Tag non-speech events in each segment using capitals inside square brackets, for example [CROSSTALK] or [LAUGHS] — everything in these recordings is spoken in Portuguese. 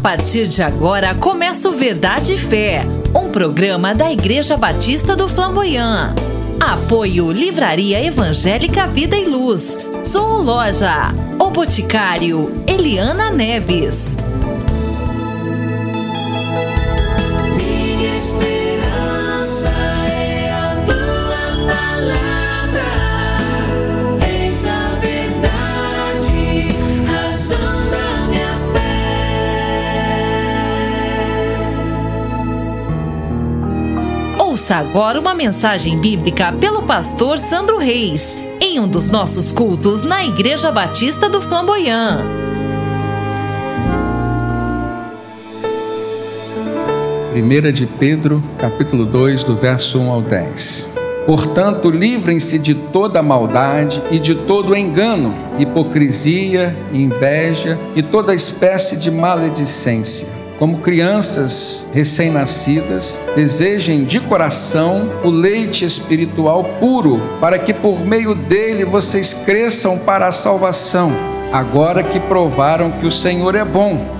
partir de agora começa o Verdade e Fé, um programa da Igreja Batista do Flamboyant. Apoio Livraria Evangélica Vida e Luz, Zoologia, O Boticário, Eliana Neves. Ouça agora uma mensagem bíblica pelo pastor Sandro Reis, em um dos nossos cultos na Igreja Batista do Flamboyant. Primeira de Pedro, capítulo 2, do verso 1 ao 10. Portanto, livrem-se de toda maldade e de todo engano, hipocrisia, inveja e toda espécie de maledicência como crianças recém-nascidas, desejem de coração o leite espiritual puro, para que por meio dele vocês cresçam para a salvação, agora que provaram que o Senhor é bom.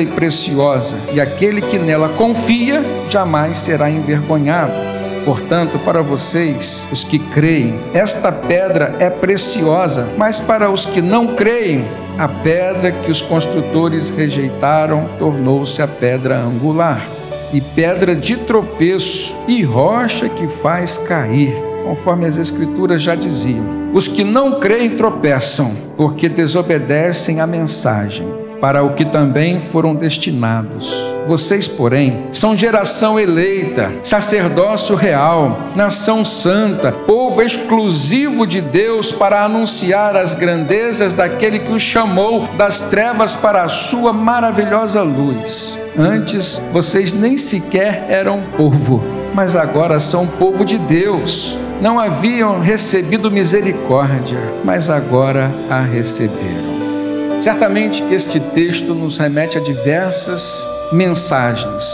e preciosa, e aquele que nela confia jamais será envergonhado. Portanto, para vocês, os que creem, esta pedra é preciosa, mas para os que não creem, a pedra que os construtores rejeitaram tornou-se a pedra angular, e pedra de tropeço, e rocha que faz cair, conforme as Escrituras já diziam. Os que não creem tropeçam, porque desobedecem à mensagem para o que também foram destinados. Vocês, porém, são geração eleita, sacerdócio real, nação santa, povo exclusivo de Deus para anunciar as grandezas daquele que os chamou das trevas para a sua maravilhosa luz. Antes, vocês nem sequer eram povo, mas agora são povo de Deus. Não haviam recebido misericórdia, mas agora a receberam. Certamente que este texto nos remete a diversas mensagens,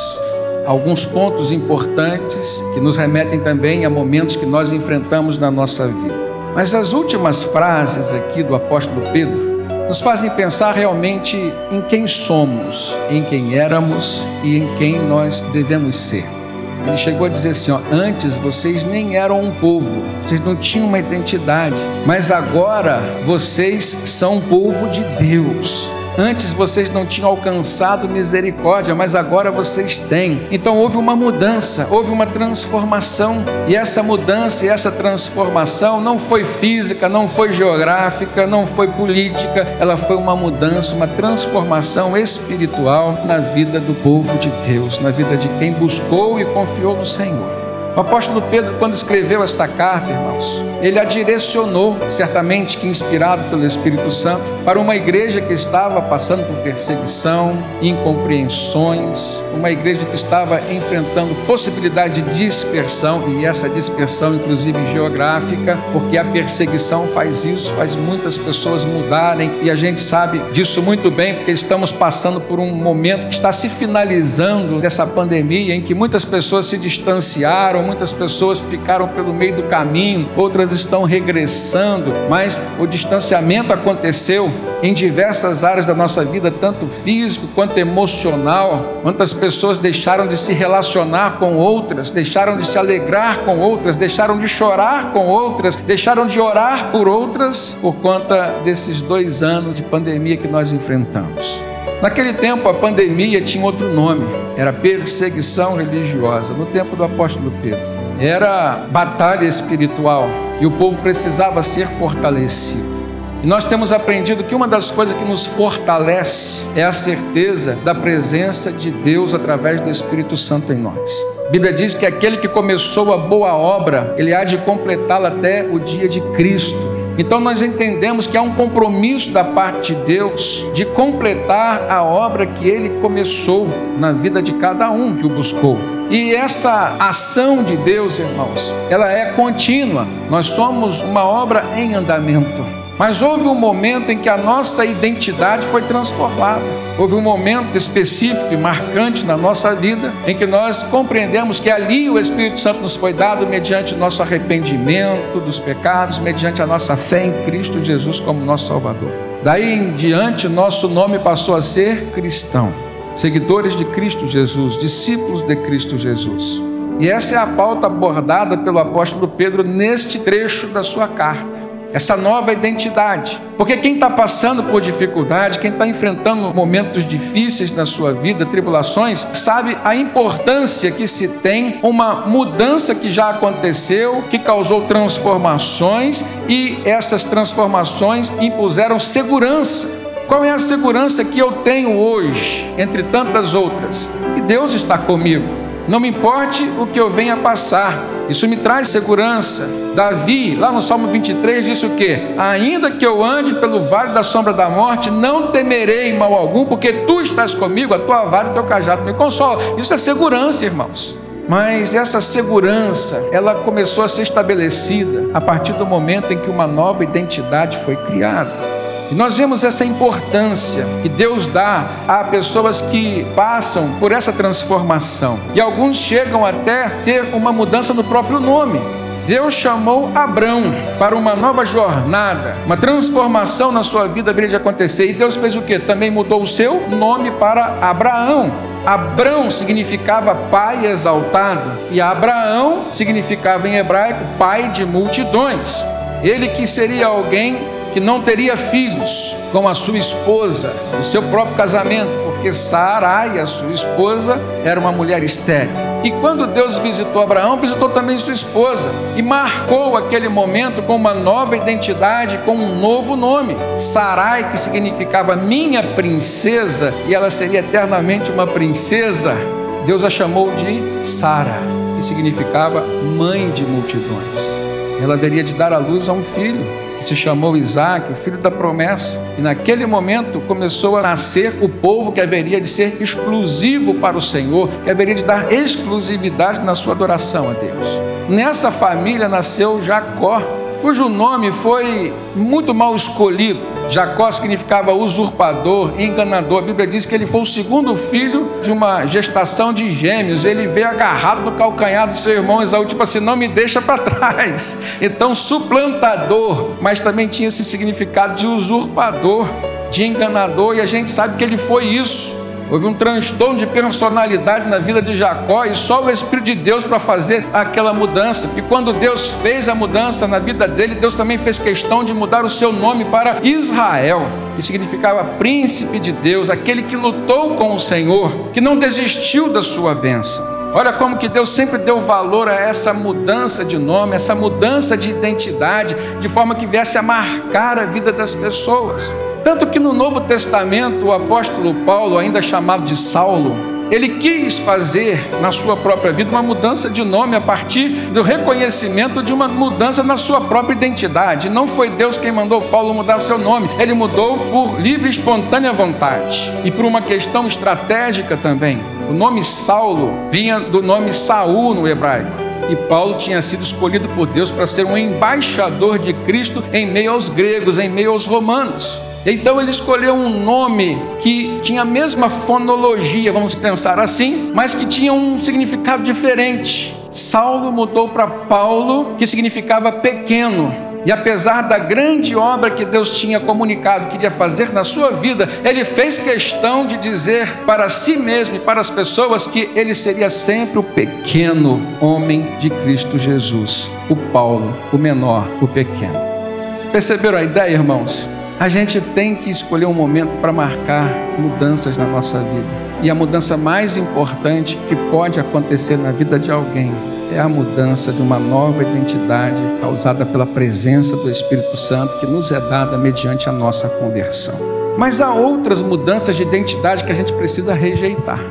alguns pontos importantes que nos remetem também a momentos que nós enfrentamos na nossa vida. Mas as últimas frases aqui do apóstolo Pedro nos fazem pensar realmente em quem somos, em quem éramos e em quem nós devemos ser. Ele chegou a dizer assim: ó, antes vocês nem eram um povo, vocês não tinham uma identidade, mas agora vocês são povo de Deus. Antes vocês não tinham alcançado misericórdia, mas agora vocês têm. Então houve uma mudança, houve uma transformação. E essa mudança e essa transformação não foi física, não foi geográfica, não foi política, ela foi uma mudança, uma transformação espiritual na vida do povo de Deus, na vida de quem buscou e confiou no Senhor. O apóstolo Pedro, quando escreveu esta carta, irmãos, ele a direcionou, certamente que inspirado pelo Espírito Santo, para uma igreja que estava passando por perseguição, incompreensões, uma igreja que estava enfrentando possibilidade de dispersão, e essa dispersão, inclusive geográfica, porque a perseguição faz isso, faz muitas pessoas mudarem, e a gente sabe disso muito bem, porque estamos passando por um momento que está se finalizando dessa pandemia, em que muitas pessoas se distanciaram muitas pessoas ficaram pelo meio do caminho, outras estão regressando, mas o distanciamento aconteceu em diversas áreas da nossa vida, tanto físico quanto emocional. Quantas pessoas deixaram de se relacionar com outras, deixaram de se alegrar com outras, deixaram de chorar com outras, deixaram de orar por outras por conta desses dois anos de pandemia que nós enfrentamos. Naquele tempo a pandemia tinha outro nome, era perseguição religiosa, no tempo do apóstolo Pedro. Era batalha espiritual e o povo precisava ser fortalecido. E nós temos aprendido que uma das coisas que nos fortalece é a certeza da presença de Deus através do Espírito Santo em nós. A Bíblia diz que aquele que começou a boa obra, ele há de completá-la até o dia de Cristo. Então nós entendemos que há um compromisso da parte de Deus de completar a obra que ele começou na vida de cada um que o buscou. E essa ação de Deus, irmãos, ela é contínua. Nós somos uma obra em andamento. Mas houve um momento em que a nossa identidade foi transformada. Houve um momento específico e marcante na nossa vida em que nós compreendemos que ali o Espírito Santo nos foi dado mediante o nosso arrependimento dos pecados, mediante a nossa fé em Cristo Jesus como nosso Salvador. Daí em diante, nosso nome passou a ser cristão, seguidores de Cristo Jesus, discípulos de Cristo Jesus. E essa é a pauta abordada pelo apóstolo Pedro neste trecho da sua carta essa nova identidade. Porque quem está passando por dificuldade, quem está enfrentando momentos difíceis na sua vida, tribulações, sabe a importância que se tem uma mudança que já aconteceu, que causou transformações e essas transformações impuseram segurança. Qual é a segurança que eu tenho hoje, entre tantas outras? Que Deus está comigo. Não me importe o que eu venha passar, isso me traz segurança. Davi, lá no Salmo 23, disse o que? Ainda que eu ande pelo vale da sombra da morte, não temerei mal algum, porque tu estás comigo, a tua vara e o teu cajado me consola. Isso é segurança, irmãos. Mas essa segurança, ela começou a ser estabelecida a partir do momento em que uma nova identidade foi criada. E nós vemos essa importância que Deus dá a pessoas que passam por essa transformação. E alguns chegam até ter uma mudança no próprio nome. Deus chamou Abrão para uma nova jornada, uma transformação na sua vida viria de acontecer. E Deus fez o que? Também mudou o seu nome para Abraão. Abrão significava pai exaltado, e Abraão significava em hebraico pai de multidões. Ele que seria alguém que não teria filhos com a sua esposa, no seu próprio casamento, porque Sarai, a sua esposa, era uma mulher estéril. E quando Deus visitou Abraão, visitou também sua esposa e marcou aquele momento com uma nova identidade, com um novo nome. Sarai, que significava minha princesa, e ela seria eternamente uma princesa. Deus a chamou de Sara, que significava mãe de multidões. Ela haveria de dar à luz a um filho que se chamou Isaac, o filho da promessa. E naquele momento começou a nascer o povo que haveria de ser exclusivo para o Senhor, que haveria de dar exclusividade na sua adoração a Deus. Nessa família nasceu Jacó, cujo nome foi muito mal escolhido. Jacó significava usurpador, enganador. A Bíblia diz que ele foi o segundo filho de uma gestação de gêmeos. Ele veio agarrado no calcanhar do seu irmão Esaú, tipo assim, não me deixa para trás. [LAUGHS] Então, suplantador, mas também tinha esse significado de usurpador, de enganador, e a gente sabe que ele foi isso. Houve um transtorno de personalidade na vida de Jacó e só o Espírito de Deus para fazer aquela mudança. E quando Deus fez a mudança na vida dele, Deus também fez questão de mudar o seu nome para Israel, que significava príncipe de Deus, aquele que lutou com o Senhor, que não desistiu da sua bênção. Olha como que Deus sempre deu valor a essa mudança de nome, essa mudança de identidade, de forma que viesse a marcar a vida das pessoas. Tanto que no Novo Testamento, o apóstolo Paulo, ainda chamado de Saulo, ele quis fazer na sua própria vida uma mudança de nome a partir do reconhecimento de uma mudança na sua própria identidade. Não foi Deus quem mandou Paulo mudar seu nome, ele mudou por livre e espontânea vontade e por uma questão estratégica também. O nome Saulo vinha do nome Saul no hebraico. E Paulo tinha sido escolhido por Deus para ser um embaixador de Cristo em meio aos gregos, em meio aos romanos. Então ele escolheu um nome que tinha a mesma fonologia, vamos pensar assim, mas que tinha um significado diferente. Saulo mudou para Paulo, que significava pequeno. E apesar da grande obra que Deus tinha comunicado, queria fazer na sua vida, ele fez questão de dizer para si mesmo e para as pessoas que ele seria sempre o pequeno homem de Cristo Jesus, o Paulo, o menor, o pequeno. Perceberam a ideia, irmãos? A gente tem que escolher um momento para marcar mudanças na nossa vida. E a mudança mais importante que pode acontecer na vida de alguém é a mudança de uma nova identidade causada pela presença do Espírito Santo que nos é dada mediante a nossa conversão. Mas há outras mudanças de identidade que a gente precisa rejeitar.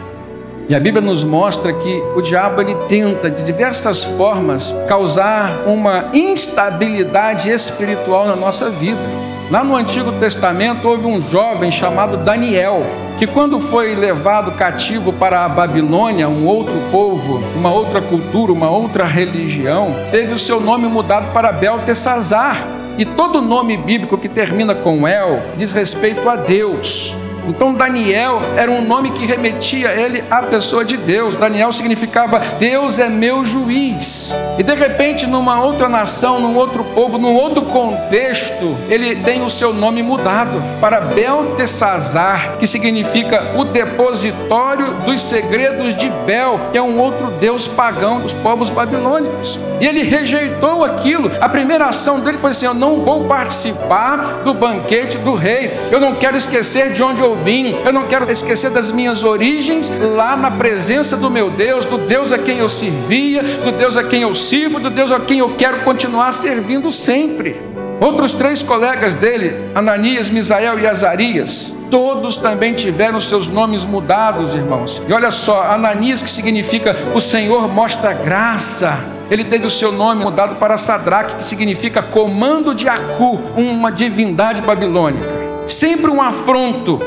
E a Bíblia nos mostra que o diabo ele tenta de diversas formas causar uma instabilidade espiritual na nossa vida. Lá no Antigo Testamento houve um jovem chamado Daniel, que quando foi levado cativo para a Babilônia, um outro povo, uma outra cultura, uma outra religião, teve o seu nome mudado para Beltesazar. E todo nome bíblico que termina com El diz respeito a Deus. Então Daniel era um nome que remetia ele à pessoa de Deus. Daniel significava Deus é meu juiz. E de repente, numa outra nação, num outro povo, num outro contexto, ele tem o seu nome mudado para Beltesazar, que significa o depositório dos segredos de Bel, que é um outro deus pagão dos povos babilônicos. E ele rejeitou aquilo. A primeira ação dele foi assim: Eu não vou participar do banquete do rei. Eu não quero esquecer de onde eu vim. Eu não quero esquecer das minhas origens lá na presença do meu Deus, do Deus a quem eu servia, do Deus a quem eu sirvo, do Deus a quem eu quero continuar servindo sempre. Outros três colegas dele, Ananias, Misael e Azarias, todos também tiveram seus nomes mudados, irmãos. E olha só, Ananias, que significa o Senhor mostra graça. Ele teve o seu nome mudado para Sadraque, que significa comando de Acu, uma divindade babilônica. Sempre um afronto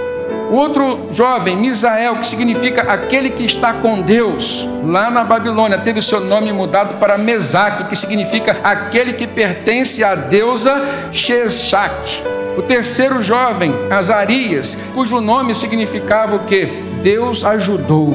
outro jovem, Misael, que significa aquele que está com Deus, lá na Babilônia, teve o seu nome mudado para Mesaque, que significa aquele que pertence à deusa Sheshak. O terceiro jovem, Azarias, cujo nome significava o que? Deus ajudou.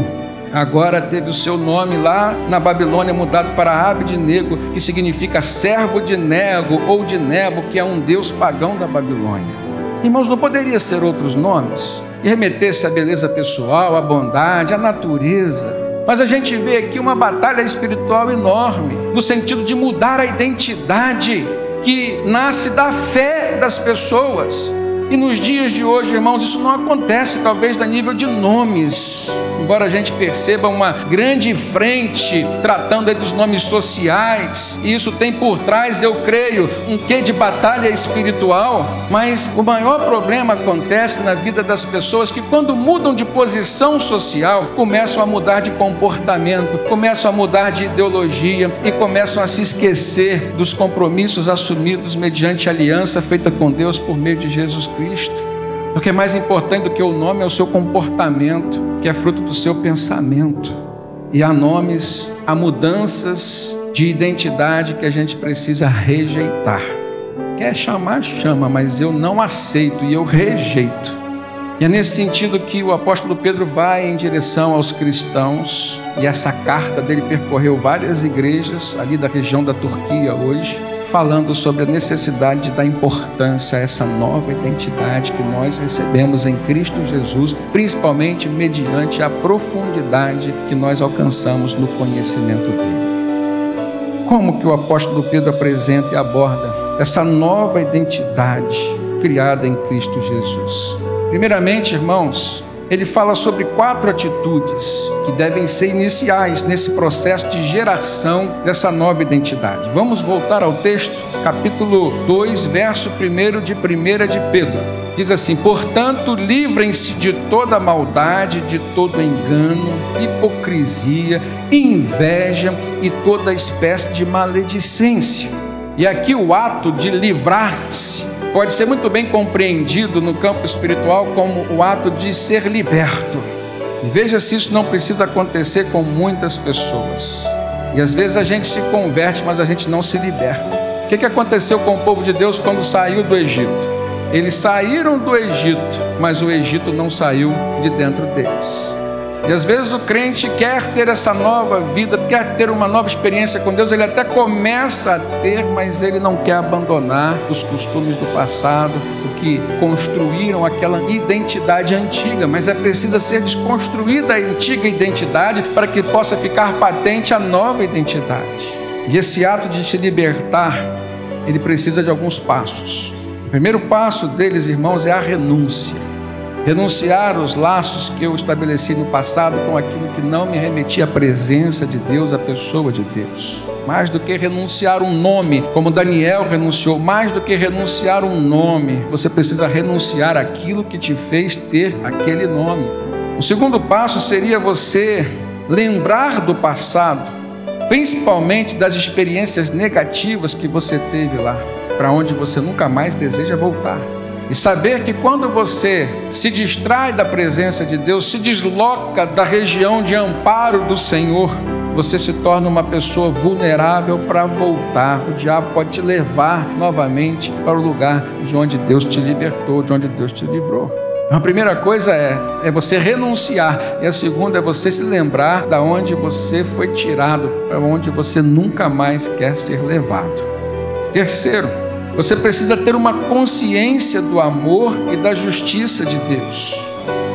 Agora teve o seu nome lá na Babilônia mudado para Abednego, que significa servo de Nego ou de Nebo, que é um deus pagão da Babilônia. Irmãos, não poderia ser outros nomes? E remeter-se à beleza pessoal, à bondade, à natureza. Mas a gente vê aqui uma batalha espiritual enorme, no sentido de mudar a identidade que nasce da fé das pessoas. E nos dias de hoje, irmãos, isso não acontece, talvez, a nível de nomes. Embora a gente perceba uma grande frente tratando dos nomes sociais, e isso tem por trás, eu creio, um quê de batalha espiritual, mas o maior problema acontece na vida das pessoas que, quando mudam de posição social, começam a mudar de comportamento, começam a mudar de ideologia e começam a se esquecer dos compromissos assumidos mediante aliança feita com Deus por meio de Jesus Cristo. Cristo. O que é mais importante do que o nome é o seu comportamento, que é fruto do seu pensamento. E há nomes, há mudanças de identidade que a gente precisa rejeitar. Quer chamar, chama, mas eu não aceito e eu rejeito. E é nesse sentido que o apóstolo Pedro vai em direção aos cristãos, e essa carta dele percorreu várias igrejas ali da região da Turquia hoje falando sobre a necessidade da importância a essa nova identidade que nós recebemos em Cristo Jesus, principalmente mediante a profundidade que nós alcançamos no conhecimento dele. Como que o apóstolo Pedro apresenta e aborda essa nova identidade criada em Cristo Jesus? Primeiramente, irmãos, ele fala sobre quatro atitudes que devem ser iniciais nesse processo de geração dessa nova identidade. Vamos voltar ao texto, capítulo 2, verso 1 de 1 de Pedro. Diz assim: Portanto, livrem-se de toda maldade, de todo engano, hipocrisia, inveja e toda espécie de maledicência. E aqui o ato de livrar-se pode ser muito bem compreendido no campo espiritual como o ato de ser liberto. Veja se isso não precisa acontecer com muitas pessoas. E às vezes a gente se converte, mas a gente não se liberta. O que, que aconteceu com o povo de Deus quando saiu do Egito? Eles saíram do Egito, mas o Egito não saiu de dentro deles. E às vezes o crente quer ter essa nova vida, quer ter uma nova experiência com Deus, ele até começa a ter, mas ele não quer abandonar os costumes do passado, o que construíram aquela identidade antiga, mas é preciso ser desconstruída a antiga identidade para que possa ficar patente a nova identidade. E esse ato de se libertar, ele precisa de alguns passos. O primeiro passo deles, irmãos, é a renúncia renunciar os laços que eu estabeleci no passado com aquilo que não me remetia à presença de Deus, à pessoa de Deus. Mais do que renunciar um nome, como Daniel renunciou, mais do que renunciar um nome, você precisa renunciar aquilo que te fez ter aquele nome. O segundo passo seria você lembrar do passado, principalmente das experiências negativas que você teve lá, para onde você nunca mais deseja voltar. E saber que quando você se distrai da presença de Deus, se desloca da região de amparo do Senhor, você se torna uma pessoa vulnerável para voltar. O diabo pode te levar novamente para o lugar de onde Deus te libertou, de onde Deus te livrou. A primeira coisa é, é você renunciar, e a segunda é você se lembrar da onde você foi tirado, para onde você nunca mais quer ser levado. Terceiro, você precisa ter uma consciência do amor e da justiça de Deus.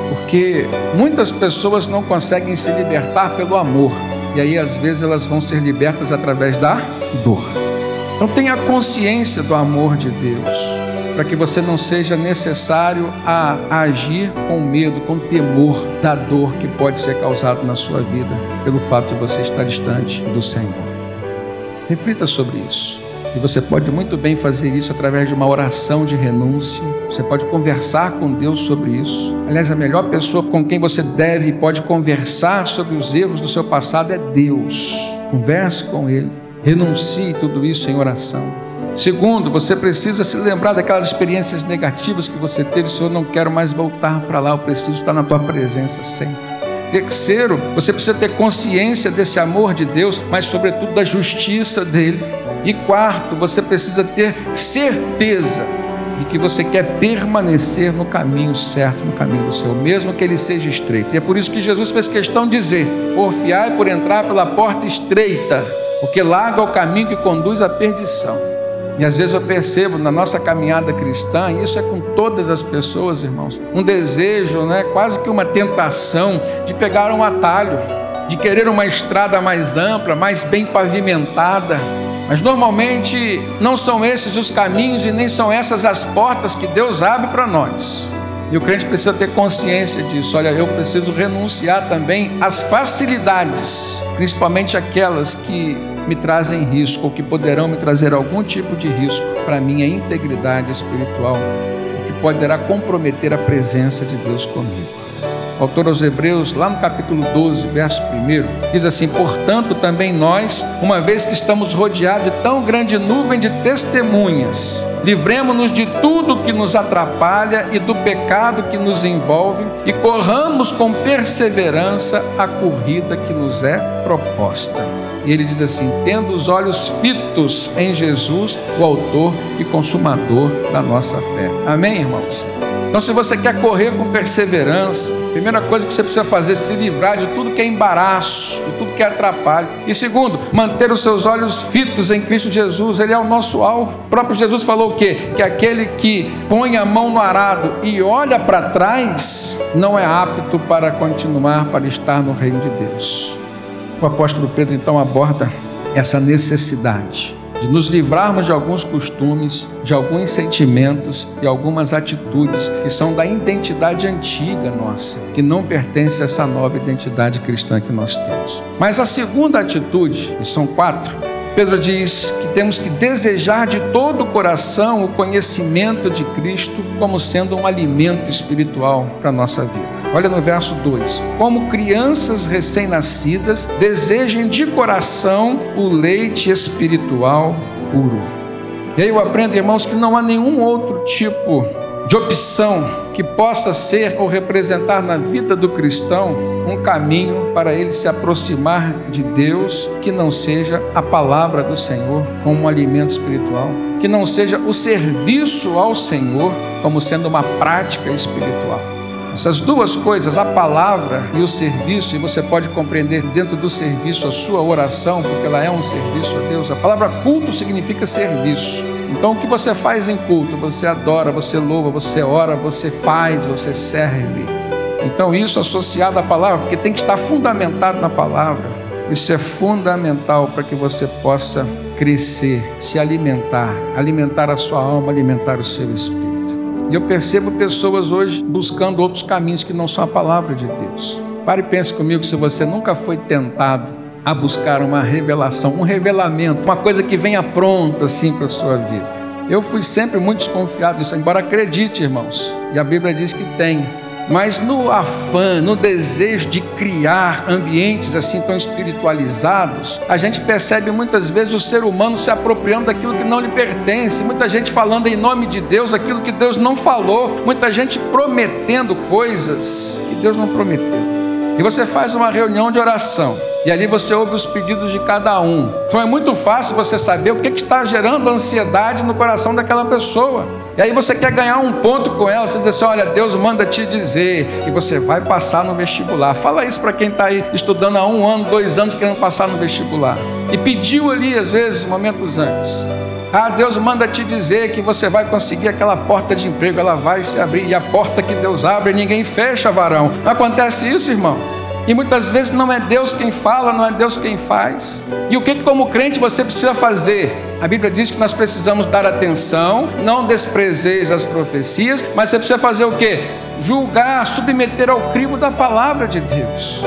Porque muitas pessoas não conseguem se libertar pelo amor. E aí, às vezes, elas vão ser libertas através da dor. Então, tenha consciência do amor de Deus, para que você não seja necessário a agir com medo, com temor da dor que pode ser causada na sua vida, pelo fato de você estar distante do Senhor. Reflita sobre isso. E você pode muito bem fazer isso através de uma oração de renúncia. Você pode conversar com Deus sobre isso. Aliás, a melhor pessoa com quem você deve e pode conversar sobre os erros do seu passado é Deus. Converse com Ele. Renuncie tudo isso em oração. Segundo, você precisa se lembrar daquelas experiências negativas que você teve. Senhor, não quero mais voltar para lá, eu preciso estar na tua presença sempre. Terceiro, você precisa ter consciência desse amor de Deus, mas sobretudo da justiça dele. E quarto, você precisa ter certeza de que você quer permanecer no caminho certo, no caminho do Senhor, mesmo que ele seja estreito. E é por isso que Jesus fez questão de dizer: porfiai por entrar pela porta estreita, porque largo é o caminho que conduz à perdição. E às vezes eu percebo na nossa caminhada cristã, e isso é com todas as pessoas, irmãos, um desejo, né, quase que uma tentação de pegar um atalho, de querer uma estrada mais ampla, mais bem pavimentada mas normalmente não são esses os caminhos e nem são essas as portas que Deus abre para nós. E o crente precisa ter consciência disso. Olha, eu preciso renunciar também às facilidades, principalmente aquelas que me trazem risco ou que poderão me trazer algum tipo de risco para minha integridade espiritual, que poderá comprometer a presença de Deus comigo autor aos Hebreus, lá no capítulo 12, verso 1, diz assim: Portanto, também nós, uma vez que estamos rodeados de tão grande nuvem de testemunhas, livremos-nos de tudo que nos atrapalha e do pecado que nos envolve e corramos com perseverança a corrida que nos é proposta. E ele diz assim: tendo os olhos fitos em Jesus, o Autor e Consumador da nossa fé. Amém, irmãos? Então, se você quer correr com perseverança, primeira coisa que você precisa fazer é se livrar de tudo que é embaraço, de tudo que é atrapalho. E segundo, manter os seus olhos fitos em Cristo Jesus, Ele é o nosso alvo. O próprio Jesus falou o quê? Que aquele que põe a mão no arado e olha para trás, não é apto para continuar, para estar no reino de Deus. O apóstolo Pedro então aborda essa necessidade de nos livrarmos de alguns costumes, de alguns sentimentos e algumas atitudes que são da identidade antiga nossa, que não pertence a essa nova identidade cristã que nós temos. Mas a segunda atitude, e são quatro, Pedro diz temos que desejar de todo o coração o conhecimento de Cristo como sendo um alimento espiritual para a nossa vida. Olha no verso 2: Como crianças recém-nascidas, desejem de coração o leite espiritual puro. E aí eu aprendo, irmãos, que não há nenhum outro tipo de opção que possa ser ou representar na vida do cristão um caminho para ele se aproximar de Deus que não seja a palavra do Senhor como um alimento espiritual, que não seja o serviço ao Senhor como sendo uma prática espiritual. Essas duas coisas, a palavra e o serviço, e você pode compreender dentro do serviço a sua oração, porque ela é um serviço a Deus. A palavra culto significa serviço. Então, o que você faz em culto? Você adora, você louva, você ora, você faz, você serve. Então, isso associado à palavra, porque tem que estar fundamentado na palavra. Isso é fundamental para que você possa crescer, se alimentar, alimentar a sua alma, alimentar o seu espírito. E eu percebo pessoas hoje buscando outros caminhos que não são a palavra de Deus. Pare e pense comigo se você nunca foi tentado a buscar uma revelação, um revelamento, uma coisa que venha pronta assim para a sua vida. Eu fui sempre muito desconfiado disso, embora acredite, irmãos. E a Bíblia diz que tem Mas no afã, no desejo de criar ambientes assim tão espiritualizados, a gente percebe muitas vezes o ser humano se apropriando daquilo que não lhe pertence, muita gente falando em nome de Deus aquilo que Deus não falou, muita gente prometendo coisas que Deus não prometeu. E você faz uma reunião de oração. E ali você ouve os pedidos de cada um. Então é muito fácil você saber o que, está gerando ansiedade no coração daquela pessoa. E aí você quer ganhar um ponto com ela. Você diz assim: olha, Deus manda te dizer que você vai passar no vestibular. Fala isso para quem está aí estudando há um ano, dois anos, querendo passar no vestibular. E pediu ali, às vezes, momentos antes. Ah, Deus manda te dizer que você vai conseguir aquela porta de emprego, ela vai se abrir. E a porta que Deus abre, ninguém fecha, varão. Acontece isso, irmão? E muitas vezes não é Deus quem fala, não é Deus quem faz. E o que, como crente, você precisa fazer? A Bíblia diz que nós precisamos dar atenção, não desprezeis as profecias, mas você precisa fazer o que? Julgar, submeter ao crivo da palavra de Deus.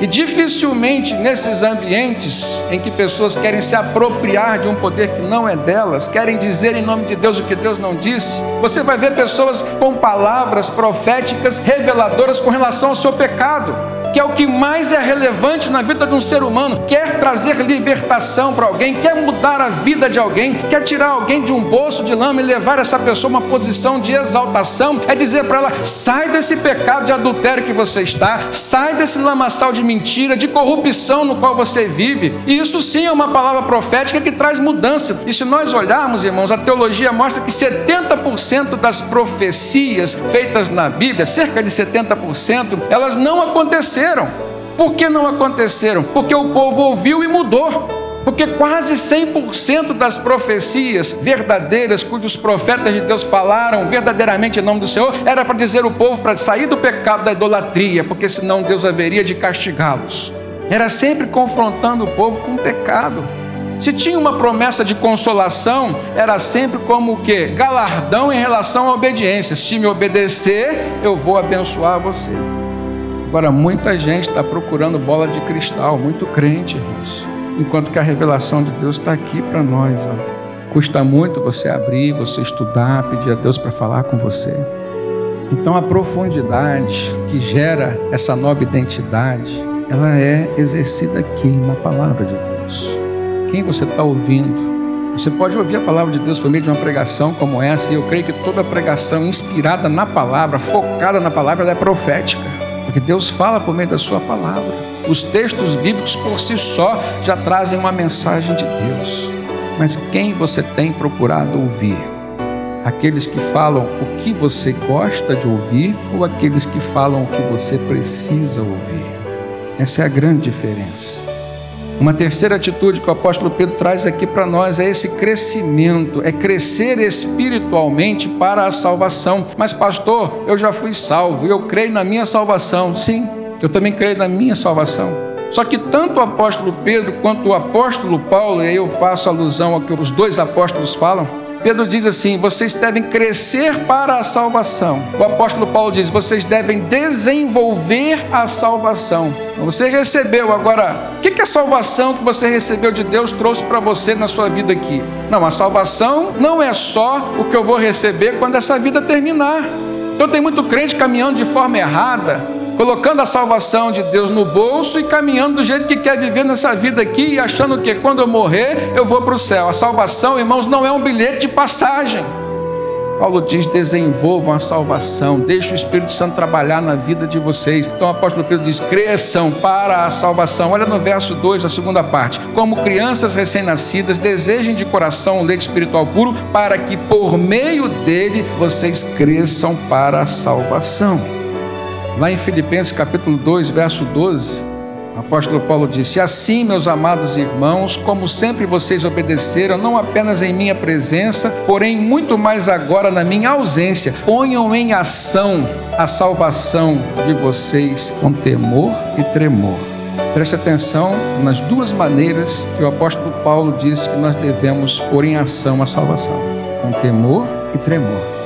E dificilmente nesses ambientes em que pessoas querem se apropriar de um poder que não é delas, querem dizer em nome de Deus o que Deus não disse, você vai ver pessoas com palavras proféticas reveladoras com relação ao seu pecado que é o que mais é relevante na vida de um ser humano, quer trazer libertação para alguém, quer mudar a vida de alguém, quer tirar alguém de um bolso de lama e levar essa pessoa a uma posição de exaltação, é dizer para ela: sai desse pecado de adultério que você está, sai desse lamaçal de mentira, de corrupção no qual você vive. E isso sim é uma palavra profética que traz mudança. E se nós olharmos, irmãos, a teologia mostra que 70% das profecias feitas na Bíblia, cerca de 70%, elas não aconteceram aconteceram. Por que não aconteceram? Porque o povo ouviu e mudou. Porque quase 100% das profecias verdadeiras, cujos profetas de Deus falaram verdadeiramente em nome do Senhor, era para dizer o povo para sair do pecado da idolatria, porque senão Deus haveria de castigá-los. Era sempre confrontando o povo com o pecado. Se tinha uma promessa de consolação, era sempre como o que? Galardão em relação à obediência. Se me obedecer, eu vou abençoar você. Agora, muita gente está procurando bola de cristal, muito crente, irmãos. Enquanto que a revelação de Deus está aqui para nós. Ó. Custa muito você abrir, você estudar, pedir a Deus para falar com você. Então, a profundidade que gera essa nova identidade, ela é exercida aqui na palavra de Deus. Quem você está ouvindo? Você pode ouvir a palavra de Deus por meio de uma pregação como essa, e eu creio que toda pregação inspirada na palavra, focada na palavra, ela é profética. Porque Deus fala por meio da Sua palavra. Os textos bíblicos por si só já trazem uma mensagem de Deus. Mas quem você tem procurado ouvir? Aqueles que falam o que você gosta de ouvir ou aqueles que falam o que você precisa ouvir? Essa é a grande diferença. Uma terceira atitude que o apóstolo Pedro traz aqui para nós é esse crescimento, é crescer espiritualmente para a salvação. Mas, pastor, eu já fui salvo, eu creio na minha salvação. Sim, eu também creio na minha salvação. Só que tanto o apóstolo Pedro quanto o apóstolo Paulo, e aí eu faço alusão ao que os dois apóstolos falam, Pedro diz assim: vocês devem crescer para a salvação. O apóstolo Paulo diz: vocês devem desenvolver a salvação. Você recebeu, agora, o que, que a salvação que você recebeu de Deus trouxe para você na sua vida aqui? Não, a salvação não é só o que eu vou receber quando essa vida terminar. Então tem muito crente caminhando de forma errada, colocando a salvação de Deus no bolso e caminhando do jeito que quer viver nessa vida aqui e achando que quando eu morrer eu vou para o céu. A salvação, irmãos, não é um bilhete de passagem. Paulo diz: desenvolvam a salvação, deixe o Espírito Santo trabalhar na vida de vocês. Então o apóstolo Pedro diz: cresçam para a salvação. Olha no verso 2, a segunda parte. Como crianças recém-nascidas, desejem de coração o leite espiritual puro, para que por meio dele vocês cresçam para a salvação. Lá em Filipenses capítulo 2, verso 12, o apóstolo Paulo disse: Assim, meus amados irmãos, como sempre vocês obedeceram, não apenas em minha presença, porém muito mais agora na minha ausência, ponham em ação a salvação de vocês com temor e tremor. Preste atenção nas duas maneiras que o apóstolo Paulo disse que nós devemos pôr em ação a salvação: com temor e tremor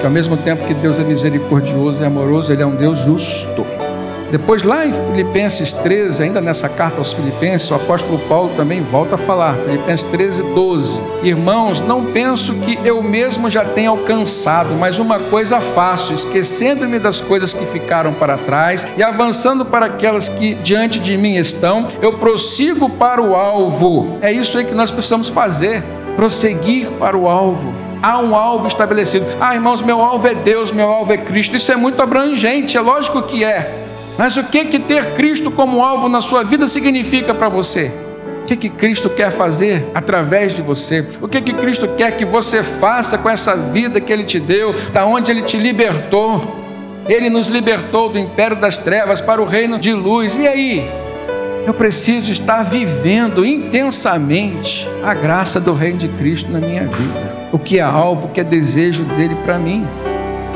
que ao mesmo tempo que Deus é misericordioso e amoroso, Ele é um Deus justo. Depois, lá em Filipenses 13, ainda nessa carta aos Filipenses, o apóstolo Paulo também volta a falar, Filipenses 13, 12: Irmãos, não penso que eu mesmo já tenha alcançado, mas uma coisa faço, esquecendo-me das coisas que ficaram para trás e avançando para aquelas que diante de mim estão, eu prossigo para o alvo. É isso aí que nós precisamos fazer, prosseguir para o alvo há um alvo estabelecido. Ah, irmãos, meu alvo é Deus, meu alvo é Cristo. Isso é muito abrangente, é lógico que é. Mas o que que ter Cristo como alvo na sua vida significa para você? O que que Cristo quer fazer através de você? O que que Cristo quer que você faça com essa vida que ele te deu, da onde ele te libertou? Ele nos libertou do império das trevas para o reino de luz. E aí? Eu preciso estar vivendo intensamente a graça do reino de Cristo na minha vida o que é alvo, o que é desejo dele para mim.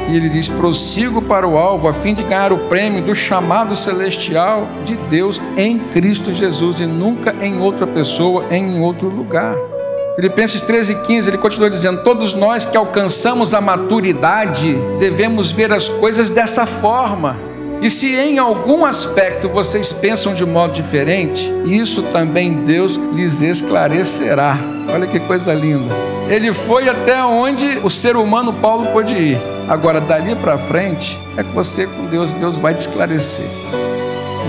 E ele diz: prossigo para o alvo, a fim de ganhar o prêmio do chamado celestial de Deus em Cristo Jesus e nunca em outra pessoa, em outro lugar. Filipenses 13, 15, ele continua dizendo: Todos nós que alcançamos a maturidade devemos ver as coisas dessa forma. E se em algum aspecto vocês pensam de modo diferente, isso também Deus lhes esclarecerá. Olha que coisa linda. Ele foi até onde o ser humano Paulo pôde ir. Agora, dali para frente, é com você com Deus, Deus vai te esclarecer.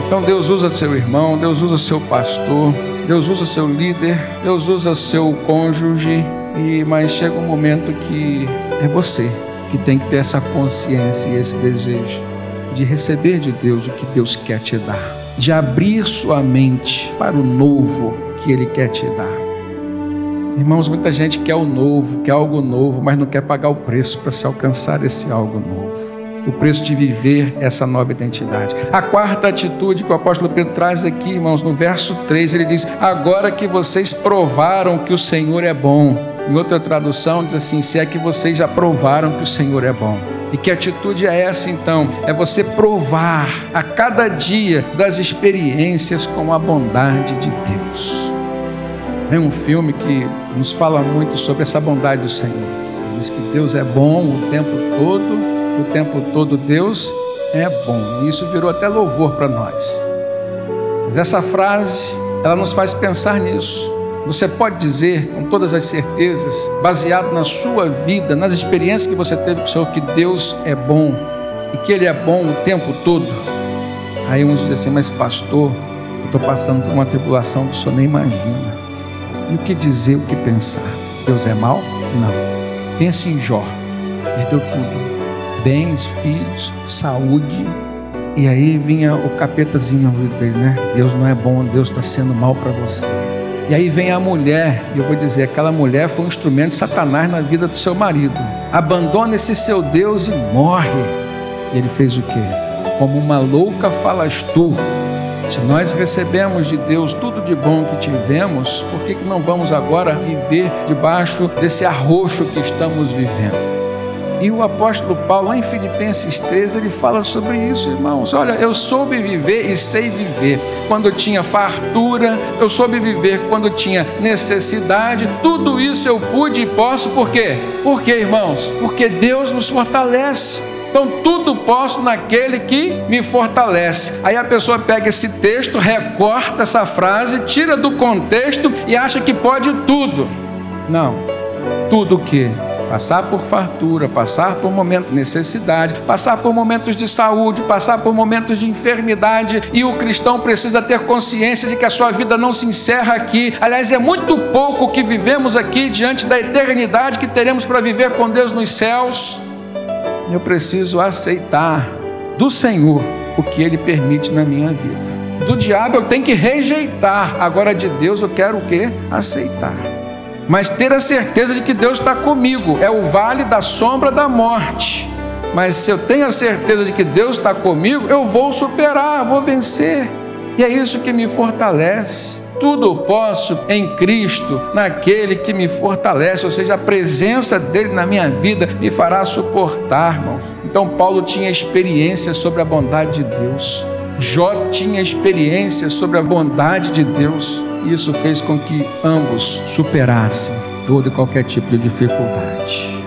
Então, Deus usa seu irmão, Deus usa seu pastor, Deus usa seu líder, Deus usa seu cônjuge, e mas chega um momento que é você que tem que ter essa consciência e esse desejo de receber de Deus o que Deus quer te dar, de abrir sua mente para o novo que Ele quer te dar. Irmãos, muita gente quer o novo, quer algo novo, mas não quer pagar o preço para se alcançar esse algo novo. O preço de viver essa nova identidade. A quarta atitude que o apóstolo Pedro traz aqui, irmãos, no verso 3, ele diz: Agora que vocês provaram que o Senhor é bom. Em outra tradução, diz assim: Se é que vocês já provaram que o Senhor é bom. E que atitude é essa então? É você provar a cada dia das experiências com a bondade de Deus. É um filme que nos fala muito sobre essa bondade do Senhor. Diz que Deus é bom o tempo todo, o tempo todo Deus é bom. E isso virou até louvor para nós. Mas essa frase, ela nos faz pensar nisso. Você pode dizer com todas as certezas, baseado na sua vida, nas experiências que você teve com o Senhor, que Deus é bom e que Ele é bom o tempo todo. Aí uns dizem assim, mas pastor, eu estou passando por uma tribulação que o senhor nem imagina. E o que dizer, o que pensar? Deus é mau? Não. Pense em Jó. Perdeu tudo. Bens, filhos, saúde. E aí vinha o capetazinho dele, né? Deus não é bom, Deus está sendo mal para você. E aí vem a mulher, e eu vou dizer, aquela mulher foi um instrumento de Satanás na vida do seu marido. Abandona esse seu Deus e morre. E ele fez o quê? Como uma louca falas tu. Se nós recebemos de Deus tudo de bom que tivemos, por que, que não vamos agora viver debaixo desse arroxo que estamos vivendo? E o apóstolo Paulo, lá em Filipenses 13, ele fala sobre isso, irmãos. Olha, eu soube viver e sei viver. Quando tinha fartura, eu soube viver quando tinha necessidade. Tudo isso eu pude e posso, por quê? Por quê, irmãos? Porque Deus nos fortalece. Então, tudo posso naquele que me fortalece. Aí a pessoa pega esse texto, recorta essa frase, tira do contexto e acha que pode tudo. Não. Tudo o que? Passar por fartura, passar por momentos de necessidade, passar por momentos de saúde, passar por momentos de enfermidade, e o cristão precisa ter consciência de que a sua vida não se encerra aqui. Aliás, é muito pouco que vivemos aqui diante da eternidade que teremos para viver com Deus nos céus. Eu preciso aceitar do Senhor o que Ele permite na minha vida. Do diabo eu tenho que rejeitar, agora de Deus eu quero o que? Aceitar mas ter a certeza de que Deus está comigo. É o vale da sombra da morte. Mas se eu tenho a certeza de que Deus está comigo, eu vou superar, vou vencer. E é isso que me fortalece. Tudo posso em Cristo, naquele que me fortalece, ou seja, a presença dele na minha vida me fará suportar, irmãos. Então, Paulo tinha experiência sobre a bondade de Deus. Jó tinha experiência sobre a bondade de Deus. Isso fez com que ambos superassem todo e qualquer tipo de dificuldade.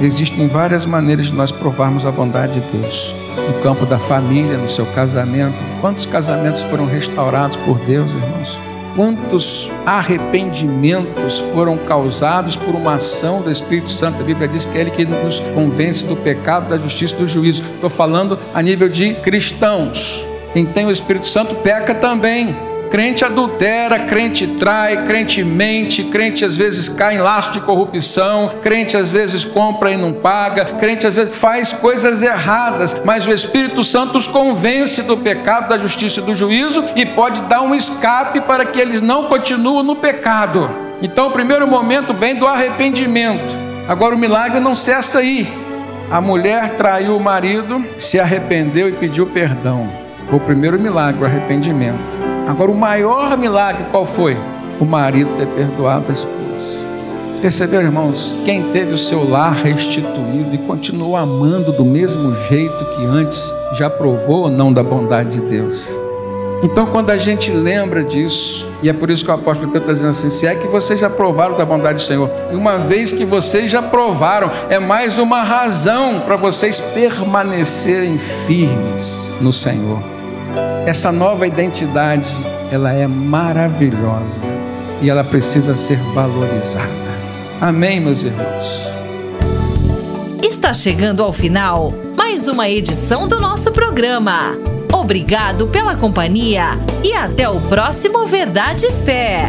Existem várias maneiras de nós provarmos a bondade de Deus. no campo da família, no seu casamento. Quantos casamentos foram restaurados por Deus, irmãos? Quantos arrependimentos foram causados por uma ação do Espírito Santo? A Bíblia diz que é Ele que nos convence do pecado, da justiça e do juízo. Estou falando a nível de cristãos. Quem tem o Espírito Santo peca também. Crente adultera, crente trai, crente mente, crente às vezes cai em laço de corrupção, crente às vezes compra e não paga, crente às vezes faz coisas erradas, mas o Espírito Santo os convence do pecado, da justiça e do juízo e pode dar um escape para que eles não continuem no pecado. Então o primeiro momento vem do arrependimento. Agora o milagre não cessa aí. A mulher traiu o marido, se arrependeu e pediu perdão. O primeiro milagre, o arrependimento. Agora, o maior milagre qual foi? O marido ter perdoado a esposa. Perceberam, irmãos? Quem teve o seu lar restituído e continuou amando do mesmo jeito que antes, já provou ou não da bondade de Deus? Então, quando a gente lembra disso, e é por isso que o apóstolo Pedro está dizendo assim: se é que vocês já provaram da bondade do Senhor, e uma vez que vocês já provaram, é mais uma razão para vocês permanecerem firmes no Senhor. Essa nova identidade, ela é maravilhosa e ela precisa ser valorizada. Amém, meus irmãos. Está chegando ao final mais uma edição do nosso programa. Obrigado pela companhia e até o próximo Verdade e Fé.